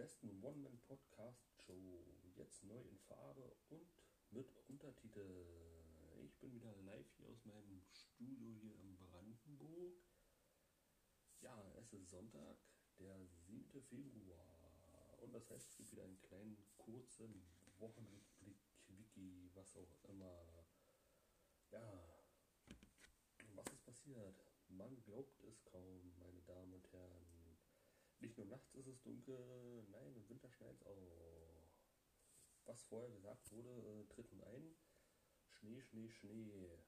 besten One-Man-Podcast-Show. Jetzt neu in Farbe und mit Untertitel. Ich bin wieder live hier aus meinem Studio hier in Brandenburg. Ja, es ist Sonntag, der 7. Februar. Und das heißt, es gibt wieder einen kleinen kurzen Wochenrückblick, Wiki, was auch immer. Ja, was ist passiert? Man glaubt es kaum, meine Damen und Herren. Nicht nur nachts ist es dunkel, nein, im Winter schneit es auch. Was vorher gesagt wurde, äh, tritt nun ein. Schnee, Schnee, Schnee.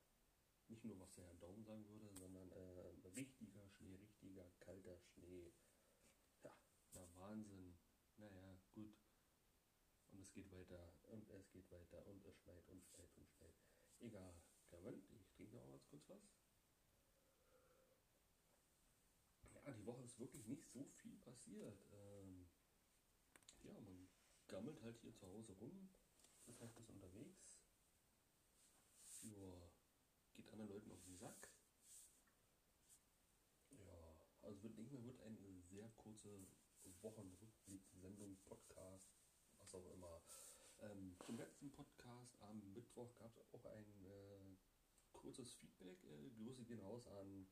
Nicht nur, was der Herr Daumen sagen würde, sondern äh, richtiger Schnee, richtiger kalter Schnee. Ja, na Wahnsinn. Naja, geht weiter und es geht weiter und es schneit und schneit und schneit. Egal. Moment, ich trinke noch ganz kurz was. Ja, die Woche ist wirklich nicht so viel passiert. Ähm, ja, man gammelt halt hier zu Hause rum, ist halt bis unterwegs. Ja, geht anderen Leuten auf den Sack. Ja, also wird nicht mehr wird eine sehr kurze Wochenrückblick-Sendung, Podcast, was auch immer. Ähm, zum letzten Podcast am Mittwoch gab es auch ein äh, kurzes Feedback. Äh, Grüße gehen raus an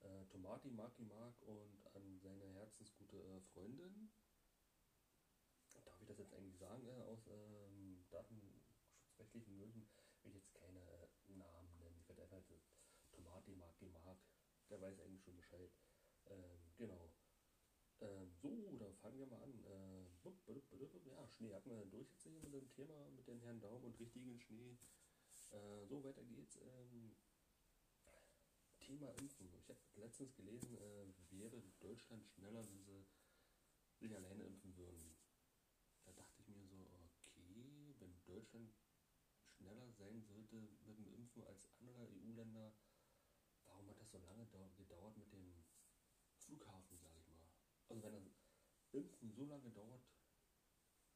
äh, Tomati, Maki Mark und an seine herzensgute äh, Freundin. Darf ich das jetzt eigentlich sagen? Äh, aus ähm, datenschutzrechtlichen Gründen will ich jetzt keine Namen nennen. Ich werde einfach Tomati, Maki Mark. Der weiß eigentlich schon Bescheid. Ähm, genau. Ähm, so, dann fangen wir mal an. Ja, Schnee hatten wir durch jetzt hier mit dem Thema mit den Herrn Daum und richtigen Schnee. Äh, so, weiter geht's. Ähm, Thema Impfen. Ich habe letztens gelesen, äh, wäre Deutschland schneller, wenn sie sich alleine impfen würden. Da dachte ich mir so, okay, wenn Deutschland schneller sein sollte mit dem Impfen als andere EU-Länder, warum hat das so lange gedauert mit dem Flughafen, sage ich mal? Also wenn das Impfen so lange dauert,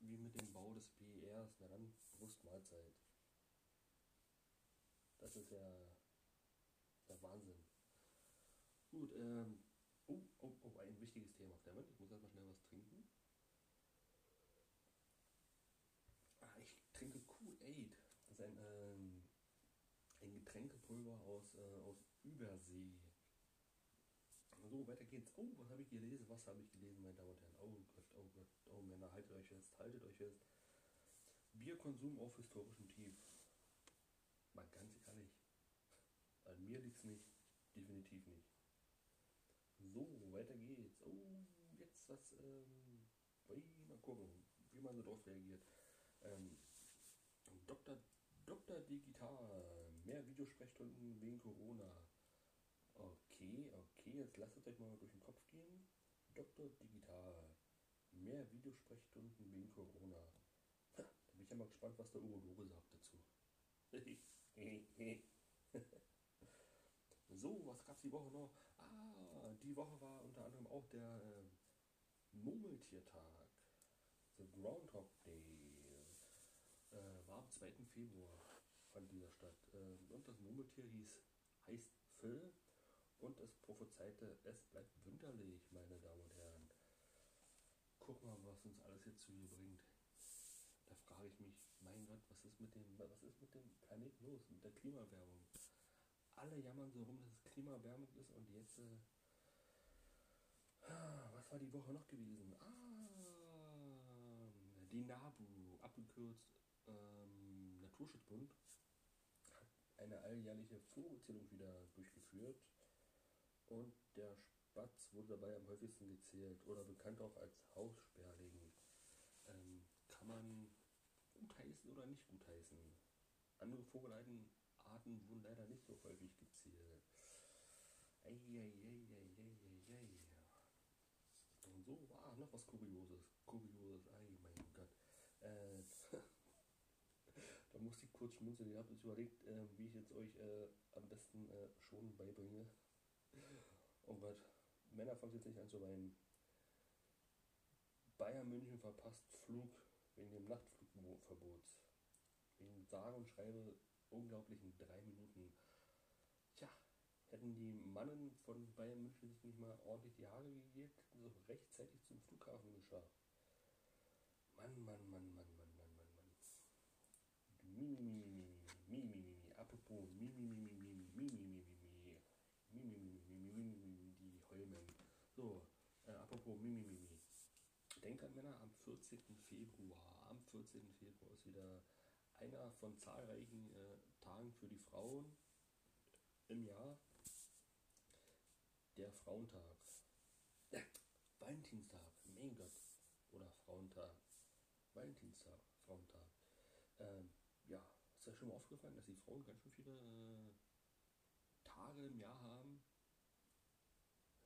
wie mit dem Bau des PERs, na dann Brustmahlzeit. Das ist ja der Wahnsinn. Gut, ähm, oh, oh, oh, ein wichtiges Thema Welt. Ich muss erstmal schnell was trinken. Ah, ich trinke Kool-Aid. Das ist ein, ähm, ein Getränkepulver aus, äh, aus Übersee. So, weiter geht's. Oh, was habe ich gelesen? Was habe ich gelesen, meine Damen und Herren? Oh Gott, oh Gott, oh Männer, haltet euch fest, haltet euch fest. Bierkonsum auf historischem Tief. Mal ganz ehrlich, an mir liegt es nicht, definitiv nicht. So, weiter geht's. Oh, jetzt was, ähm, mal gucken, wie man so drauf reagiert. Ähm, Dr. Dr. Digital, mehr Videosprechstunden wegen Corona. Okay, okay, jetzt lasst es euch mal durch den Kopf gehen. Dr. Digital, mehr Videosprechstunden wegen Corona. da bin ich ja mal gespannt, was der Urologe sagt dazu. so, was gab es die Woche noch? Ah, die Woche war unter anderem auch der äh, Murmeltiertag. The Groundhog Day. Äh, war am 2. Februar von dieser Stadt. Äh, und das Murmeltier hieß, heißt Phil und es prophezeite, es bleibt winterlich, meine Damen und Herren. Guck mal, was uns alles jetzt zu hier bringt. Da frage ich mich, mein Gott, was ist mit dem, was ist mit dem Planeten los, mit der Klimaerwärmung? Alle jammern so rum, dass es Klimaerwärmung ist und jetzt, äh, was war die Woche noch gewesen? Ah, die NABU, abgekürzt ähm, Naturschutzbund, hat eine alljährliche Vogelzählung wieder durchgeführt und der Spatz wurde dabei am häufigsten gezählt oder bekannt auch als Haussperling. Ähm, kann man gutheißen oder nicht gutheißen? Andere Vogelarten wurden leider nicht so häufig gezählt. Eieieiei. Und so war noch was Kurioses. Kurioses, ei, mein Gott. Äh, da musste ich kurz schmunzeln. Ich habe jetzt überlegt, äh, wie ich jetzt euch äh, am besten äh, schon beibringe. Oh Gott, Männer fangen jetzt nicht an zu weinen. Bayern München verpasst Flug wegen dem Nachtflugverbots. wegen sage und schreibe unglaublichen drei Minuten. Tja, hätten die Mannen von Bayern München sich nicht mal ordentlich die Haare gegeben, so rechtzeitig zum Flughafen geschafft. Mann, Mann, Mann, Mann, Mann, Mann, Mann, Mann. Mimi, Mimi, Mimi, Mimi, apropos Mimi, Mimi, Mimi, Mimi, Mimi, Mimi, Mimi, Mimi, Mimi, die Heulen. So, äh, apropos Mimi, Mimi. Denkt an Männer, am 14. Februar, am 14. Februar ist wieder einer von zahlreichen äh, Tagen für die Frauen im Jahr. Der Frauentag. Ja, Valentinstag, mein Gott. Oder Frauentag. Valentinstag, Frauentag. Ähm, ja, ist ja schon mal aufgefallen, dass die Frauen ganz schön viele äh, Tage im Jahr haben.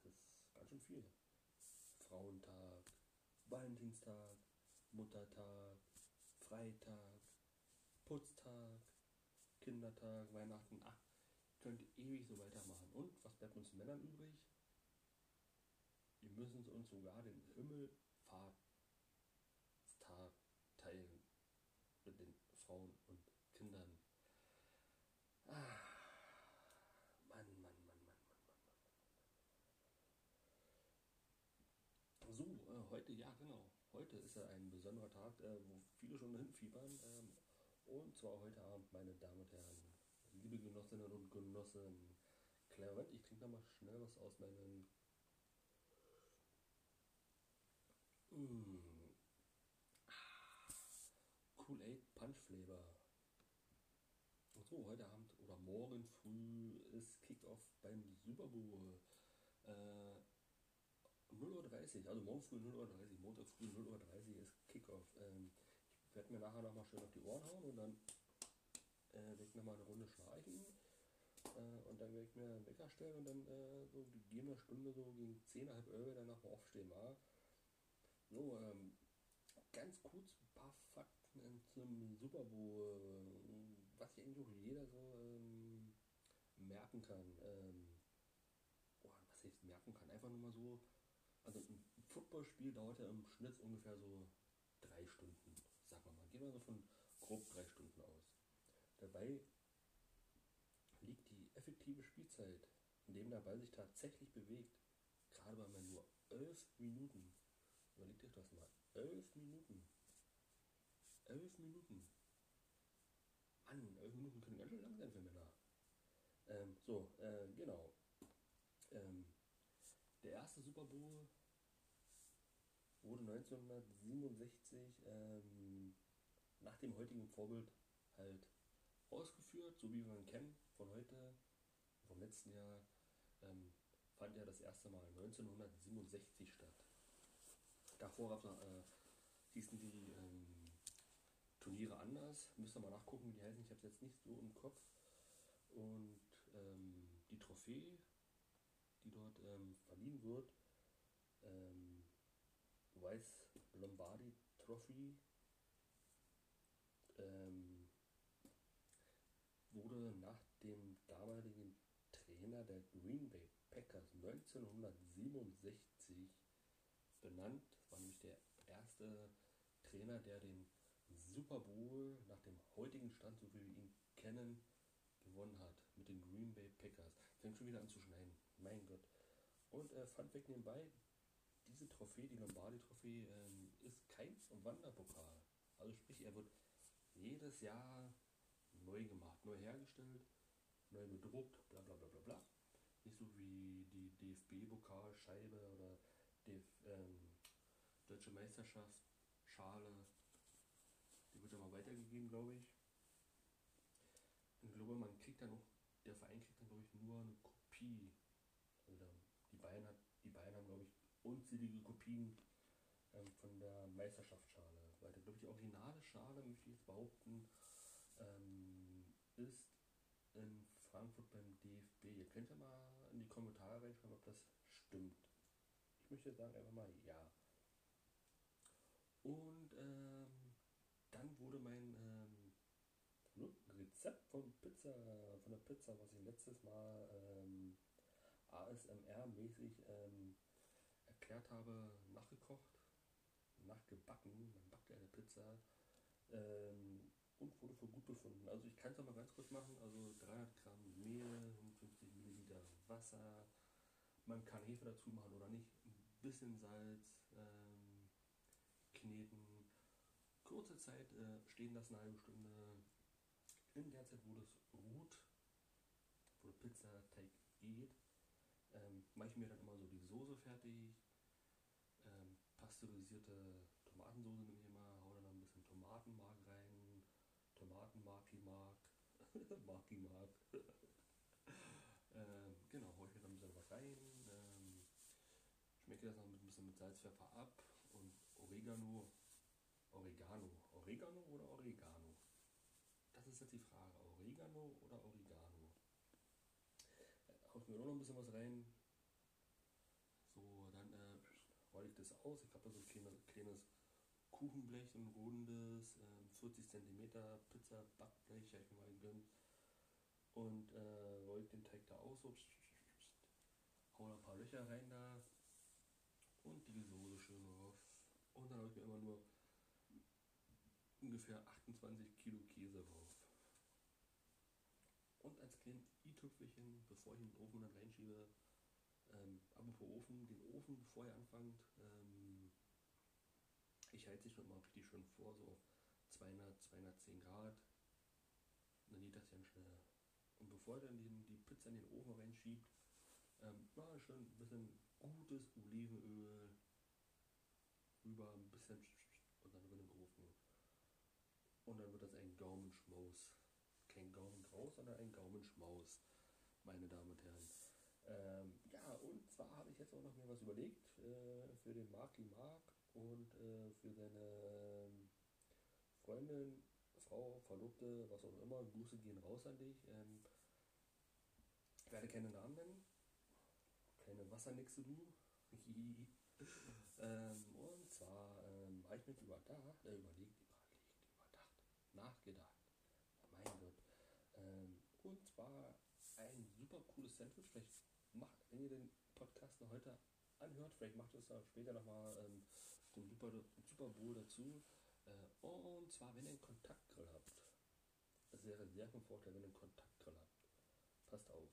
Das ist ganz schön viel. Frauentag, Valentinstag, Muttertag, Freitag, Putztag, Kindertag, Weihnachten. Ach, könnte ewig so weitermachen. Und was bleibt uns Männern übrig? Wir müssen uns sogar den Himmelfahrtstag teilen mit den Frauen und Kindern. Ah, Mann, Mann, Mann, Mann, Mann, Mann, Mann. So, äh, heute, ja genau, heute ist ja ein besonderer Tag, äh, wo viele schon hinfiebern. Ähm, und zwar heute Abend, meine Damen und Herren, liebe Genossinnen und Genossen. Klar, ich trinke mal schnell was aus meinem mm, Kool-Aid Punch Flavor. So, heute Abend oder morgen früh ist Kickoff beim Super Bowl. Äh, 0.30 Uhr, also morgen früh 0.30 Uhr, Montag früh 0.30 Uhr ist Kickoff. Ähm, ich werde mir nachher nochmal schön auf die Ohren hauen und dann äh, werde ich nochmal eine Runde schnarchen. Äh, und dann werde ich mir einen Wecker stellen und dann äh, so gegebene Stunde so gegen 10, halb 11 dann nochmal aufstehen. Ja. So, ähm, ganz kurz ein paar Fakten zum Super Bowl, was sich eigentlich auch jeder so ähm, merken kann. Ähm, oh, was ich merken kann, einfach nur mal so. Also ein Footballspiel dauert ja im Schnitt ungefähr so drei Stunden, sagen wir mal. Gehen wir so von grob drei Stunden aus. Dabei liegt die effektive Spielzeit, in dem der Ball sich tatsächlich bewegt, gerade bei mir nur elf Minuten. Überlegt euch das mal. Elf Minuten. Elf Minuten. Mann, elf Minuten können ganz schön lang sein für Männer. Ähm, so, äh, genau. Ähm, der erste Super Bowl wurde 1967 ähm, nach dem heutigen Vorbild halt ausgeführt, so wie wir ihn kennen von heute, vom letzten Jahr, ähm, fand er das erste Mal 1967 statt. Davor gab äh, hießen die ähm, Turniere anders. Müsst ihr mal nachgucken, wie die heißen. Ich habe es jetzt nicht so im Kopf. Und ähm, die Trophäe, die dort ähm, verliehen wird, ähm, Weiß Lombardi Trophy, ähm, wurde nach dem damaligen Trainer der Green Bay Packers 1967 benannt. War nämlich der erste Trainer, der den Super Bowl nach dem heutigen Stand, so wie wir ihn kennen, gewonnen hat mit den Green Bay Packers. Fängt schon wieder an zu schneiden. Mein Gott. Und äh, Fun Fact nebenbei, diese Trophäe, die Lombardi-Trophäe, ähm, ist kein Wanderpokal. Also sprich, er wird jedes Jahr neu gemacht, neu hergestellt, neu bedruckt, bla bla bla bla bla. Nicht so wie die DFB-Pokalscheibe oder DF, ähm, Deutsche Meisterschaft, Schale. Die wird ja mal weitergegeben, glaube ich. Und ich glaube, man kriegt dann auch, der Verein kriegt dann, glaube ich, nur eine Kopie. Die Bayern, hat, die Bayern haben, glaube ich, unzählige Kopien ähm, von der Meisterschaftsschale. Weil, glaube ich, die originale Schale, möchte ich jetzt behaupten, ähm, ist in Frankfurt beim DFB. Ihr könnt ja mal in die Kommentare reinschreiben, ob das stimmt. Ich möchte sagen einfach mal ja. Und ähm, dann wurde mein ähm, Rezept von Pizza, von der Pizza, was ich letztes Mal ähm, ASMR-mäßig ähm, erklärt habe, nachgekocht, nachgebacken. Man backt eine Pizza ähm, und wurde für gut befunden. Also ich kann es mal ganz kurz machen. Also 300 Gramm Mehl, 50 Milliliter Wasser. Man kann Hefe dazu machen oder nicht. Ein bisschen Salz, ähm, kneten. Kurze Zeit äh, stehen lassen, eine halbe Stunde. In der Zeit, ruht, wo der Pizzateig geht, ähm, mache ich mir dann immer so die Soße fertig. Ähm, pasteurisierte Tomatensoße nehme ich immer, hau dann ein bisschen Tomatenmark rein, Tomatenmarki-Mark, Marki-Mark. ähm, genau, hau ich mir dann ein bisschen was rein, ähm, schmecke das noch ein bisschen mit Salz, Pfeffer ab und Oregano, Oregano, Oregano oder Oregano? Das ist jetzt die Frage, Oregano oder Oregano? Äh, hau ich mir auch noch ein bisschen was rein, so, dann äh, rolle ich das aus. Ich habe da so ein kleines, kleines Kuchenblech, ein rundes, äh, 40 cm Pizza-Backblech, habe ich mal gegönnt. Und äh, rolle ich den Teig da aus, so, hau da ein paar Löcher rein da und die Soße schön drauf. Und dann habe ich mir immer nur ungefähr 28 Kilo Käse drauf. Und als kleines i-Tüpfelchen, bevor ich den Ofen dann reinschiebe, ähm, apropos Ofen, den Ofen, bevor ihr anfangt, ähm, ich halte schon mal richtig schön vor, so auf 200, 210 Grad. Dann geht das ja schnell. Und bevor ihr dann die, die Pizza in den Ofen reinschiebt, ähm, na, schön ein bisschen gutes Olivenöl rüber, ein bisschen und dann in den Ofen. Und dann wird das ein Gaumenschmaus. Kein Gaumengraus, sondern ein Gaumenschmaus, meine Damen und Herren. Ähm, und zwar habe ich jetzt auch noch mir was überlegt äh, für den Marky Mark und äh, für seine ähm, Freundin, Frau, Verlobte, was auch immer. Grüße gehen raus an dich. Ähm, ich werde keine Namen nennen. Keine Wassernixe du. ähm, und zwar ähm, habe ich mir überdacht, äh, überlegt, überlegt, überdacht, nachgedacht. Mein Gott. Ähm, und zwar ein super cooles Sandwich. Vielleicht wenn ihr den Podcast noch heute anhört, vielleicht macht es da später nochmal ähm, den Super, Super Bowl dazu. Äh, und zwar, wenn ihr einen Kontaktgrill habt. Es wäre sehr von Vorteil, wenn ihr einen Kontaktgrill habt. Passt auf.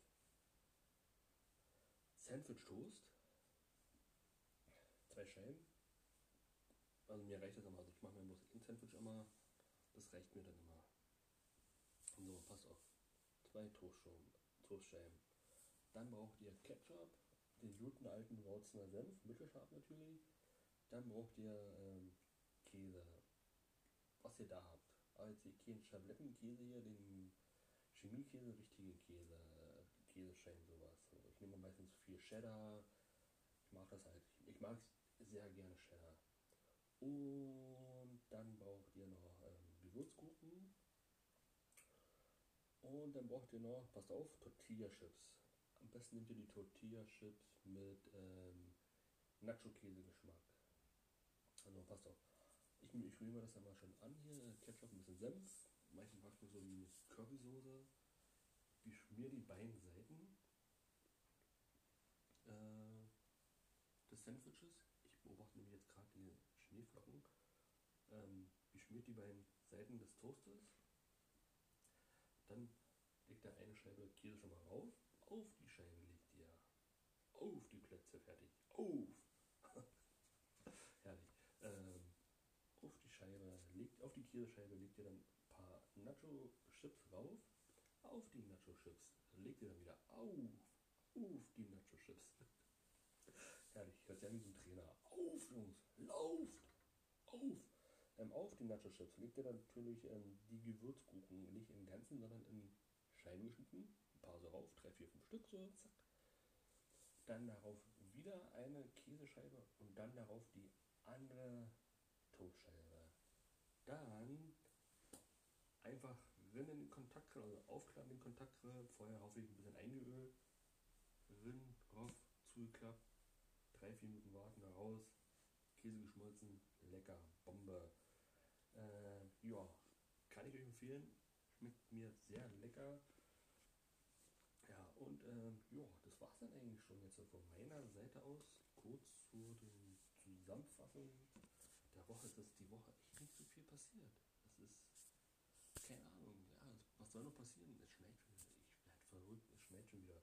Sandwich Toast. Zwei Scheiben. Also mir reicht das immer. Also ich mache mir bloß ein Sandwich immer. Das reicht mir dann immer. So, passt auf. Zwei Toastscheiben. Dann braucht ihr Ketchup, den guten alten Warzner Senf, mittelscharf natürlich. Dann braucht ihr ähm, Käse, was ihr da habt. Aber jetzt keinen Schablettenkäse hier, den Chemiekäse, richtige Käse, Käsescheiben, sowas. Ich nehme meistens viel Cheddar. Ich mag das halt. Ich mag sehr gerne Cheddar. Und dann braucht ihr noch ähm, Gewürzkuchen. Und dann braucht ihr noch, passt auf, Tortilla-Chips. Am besten nehmt ihr die Tortilla-Chips mit ähm, Nacho-Käse-Geschmack. Also passt auf. Ich, ich rühre das dann mal schon an hier. Ketchup, ein bisschen Senf. Mache ich mir so eine Currysoße. Ich schmier die beiden Seiten äh, des Sandwiches. Ich beobachte nämlich jetzt gerade die Schneeflocken. Ähm, ich schmiert die beiden Seiten des Toastes. Dann legt er eine Scheibe Käse schon mal rauf auf die Scheibe legt ihr. Auf die Plätze, fertig. Auf! Herrlich. Ähm, auf die Scheibe, legt, auf die Käsescheibe legt ihr dann ein paar Nacho-Chips rauf. Auf die Nacho-Chips legt ihr dann wieder auf. Auf die Nacho-Chips. Herrlich, hört sich an wie so ein Trainer. Auf, Jungs, lauft! Auf! Ähm, auf die Nacho-Chips legt ihr dann natürlich ähm, die Gewürzkuchen, nicht im Ganzen, sondern in Scheiben geschnitten paar so rauf, drei, vier, fünf Stück so, zack. Dann darauf wieder eine Käsescheibe und dann darauf die andere Toastscheibe. Dann einfach Rinnen in den Kontaktgrill, also aufklappen den Kontaktgrill, vorher hoffe ich ein bisschen eingeölt, Rinnen drauf, zugeklappt, drei, vier Minuten warten, raus, Käse geschmolzen, lecker, Bombe. Äh, ja, kann ich euch empfehlen, schmeckt mir sehr lecker. Ja, und ähm, ja, das war es dann eigentlich schon jetzt von meiner Seite aus. Kurz zu den Zusammenfassung der Woche. Es ist die Woche echt nicht so viel passiert. Es ist, keine Ahnung, was soll noch passieren? Es schneit schon wieder. Ich werde verrückt, es schneit schon wieder.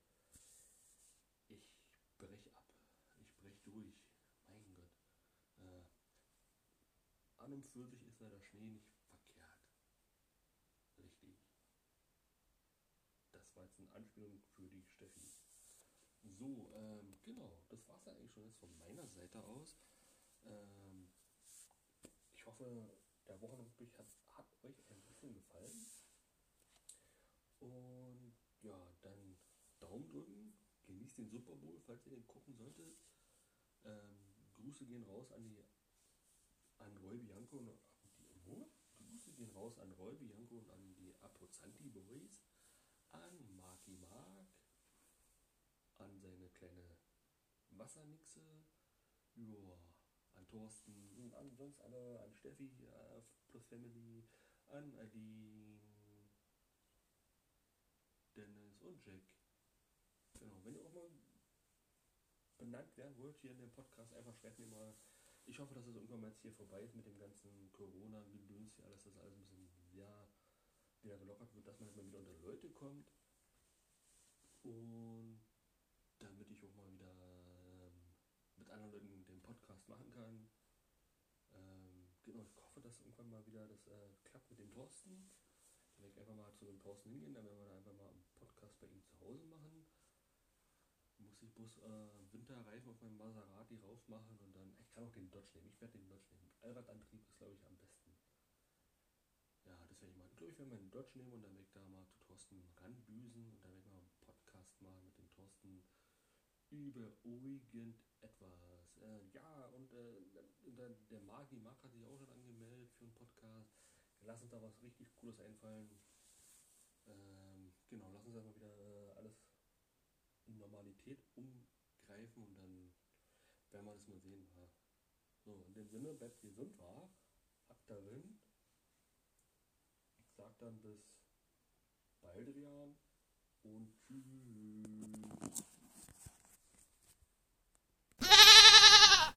Ich brech ab. Ich brech durch. Mein Gott. Äh, an und für sich ist da der Schnee nicht verkehrt. Richtig. Das war jetzt eine Anspielung für die Steffi. So, ähm, genau, das war es eigentlich schon jetzt von meiner Seite aus. Ähm, ich hoffe, der Wochenrückblick hat, hat euch ein bisschen gefallen. Und ja, dann Daumen drücken, genießt den Super Bowl, falls ihr den gucken solltet. Ähm, Grüße gehen raus an die an Roy Bianco und die? Grüße gehen raus an Roy Bianco und an die Apozanti Boys, an Marky Mark, an seine kleine Wassernixe, ja, an Thorsten an sonst alle, an Steffi äh, plus Family, an Aline, Dennis und Jack. Genau, wenn ihr auch mal benannt werden wollt hier in dem Podcast, einfach schreibt mir mal. Ich hoffe, dass es irgendwann mal jetzt hier vorbei ist mit dem ganzen Corona-Gedöns hier, alles, dass alles ein bisschen ja, wieder gelockert wird, dass man mal wieder unter Leute kommt. Und damit ich auch mal wieder ähm, mit anderen Leuten den Podcast machen kann. Ähm, genau, ich hoffe, dass irgendwann mal wieder das äh, klappt mit dem Thorsten. Dann werde ich einfach mal zu dem Thorsten hingehen, dann werden wir da einfach mal einen Podcast bei ihm zu Hause machen. Muss ich bloß äh, Winterreifen auf meinem Maserati rauf machen und dann. Ich kann auch den Dodge nehmen. Ich werde den Dodge nehmen. Allradantrieb ist, glaube ich, am besten. Ja, das werde ich machen. Ich glaube, ich werde meinen Dodge nehmen und dann werde ich da mal zu Thorsten ranbüsen und dann werde ich mal machen mit dem Thorsten über irgendetwas. Äh, ja, und äh, der, Magi Mark hat sich auch schon angemeldet für einen Podcast. Lass uns da was richtig Cooles einfallen. Ähm, genau, lass uns erstmal wieder äh, alles in Normalität umgreifen und dann werden wir das mal sehen. Ja. So, in dem Sinne, bleibt gesund, war. Habt darin. Ich sag dann bis bald, Rian. Und tschüss.